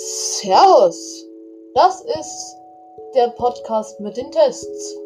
Servus! Das ist der Podcast mit den Tests.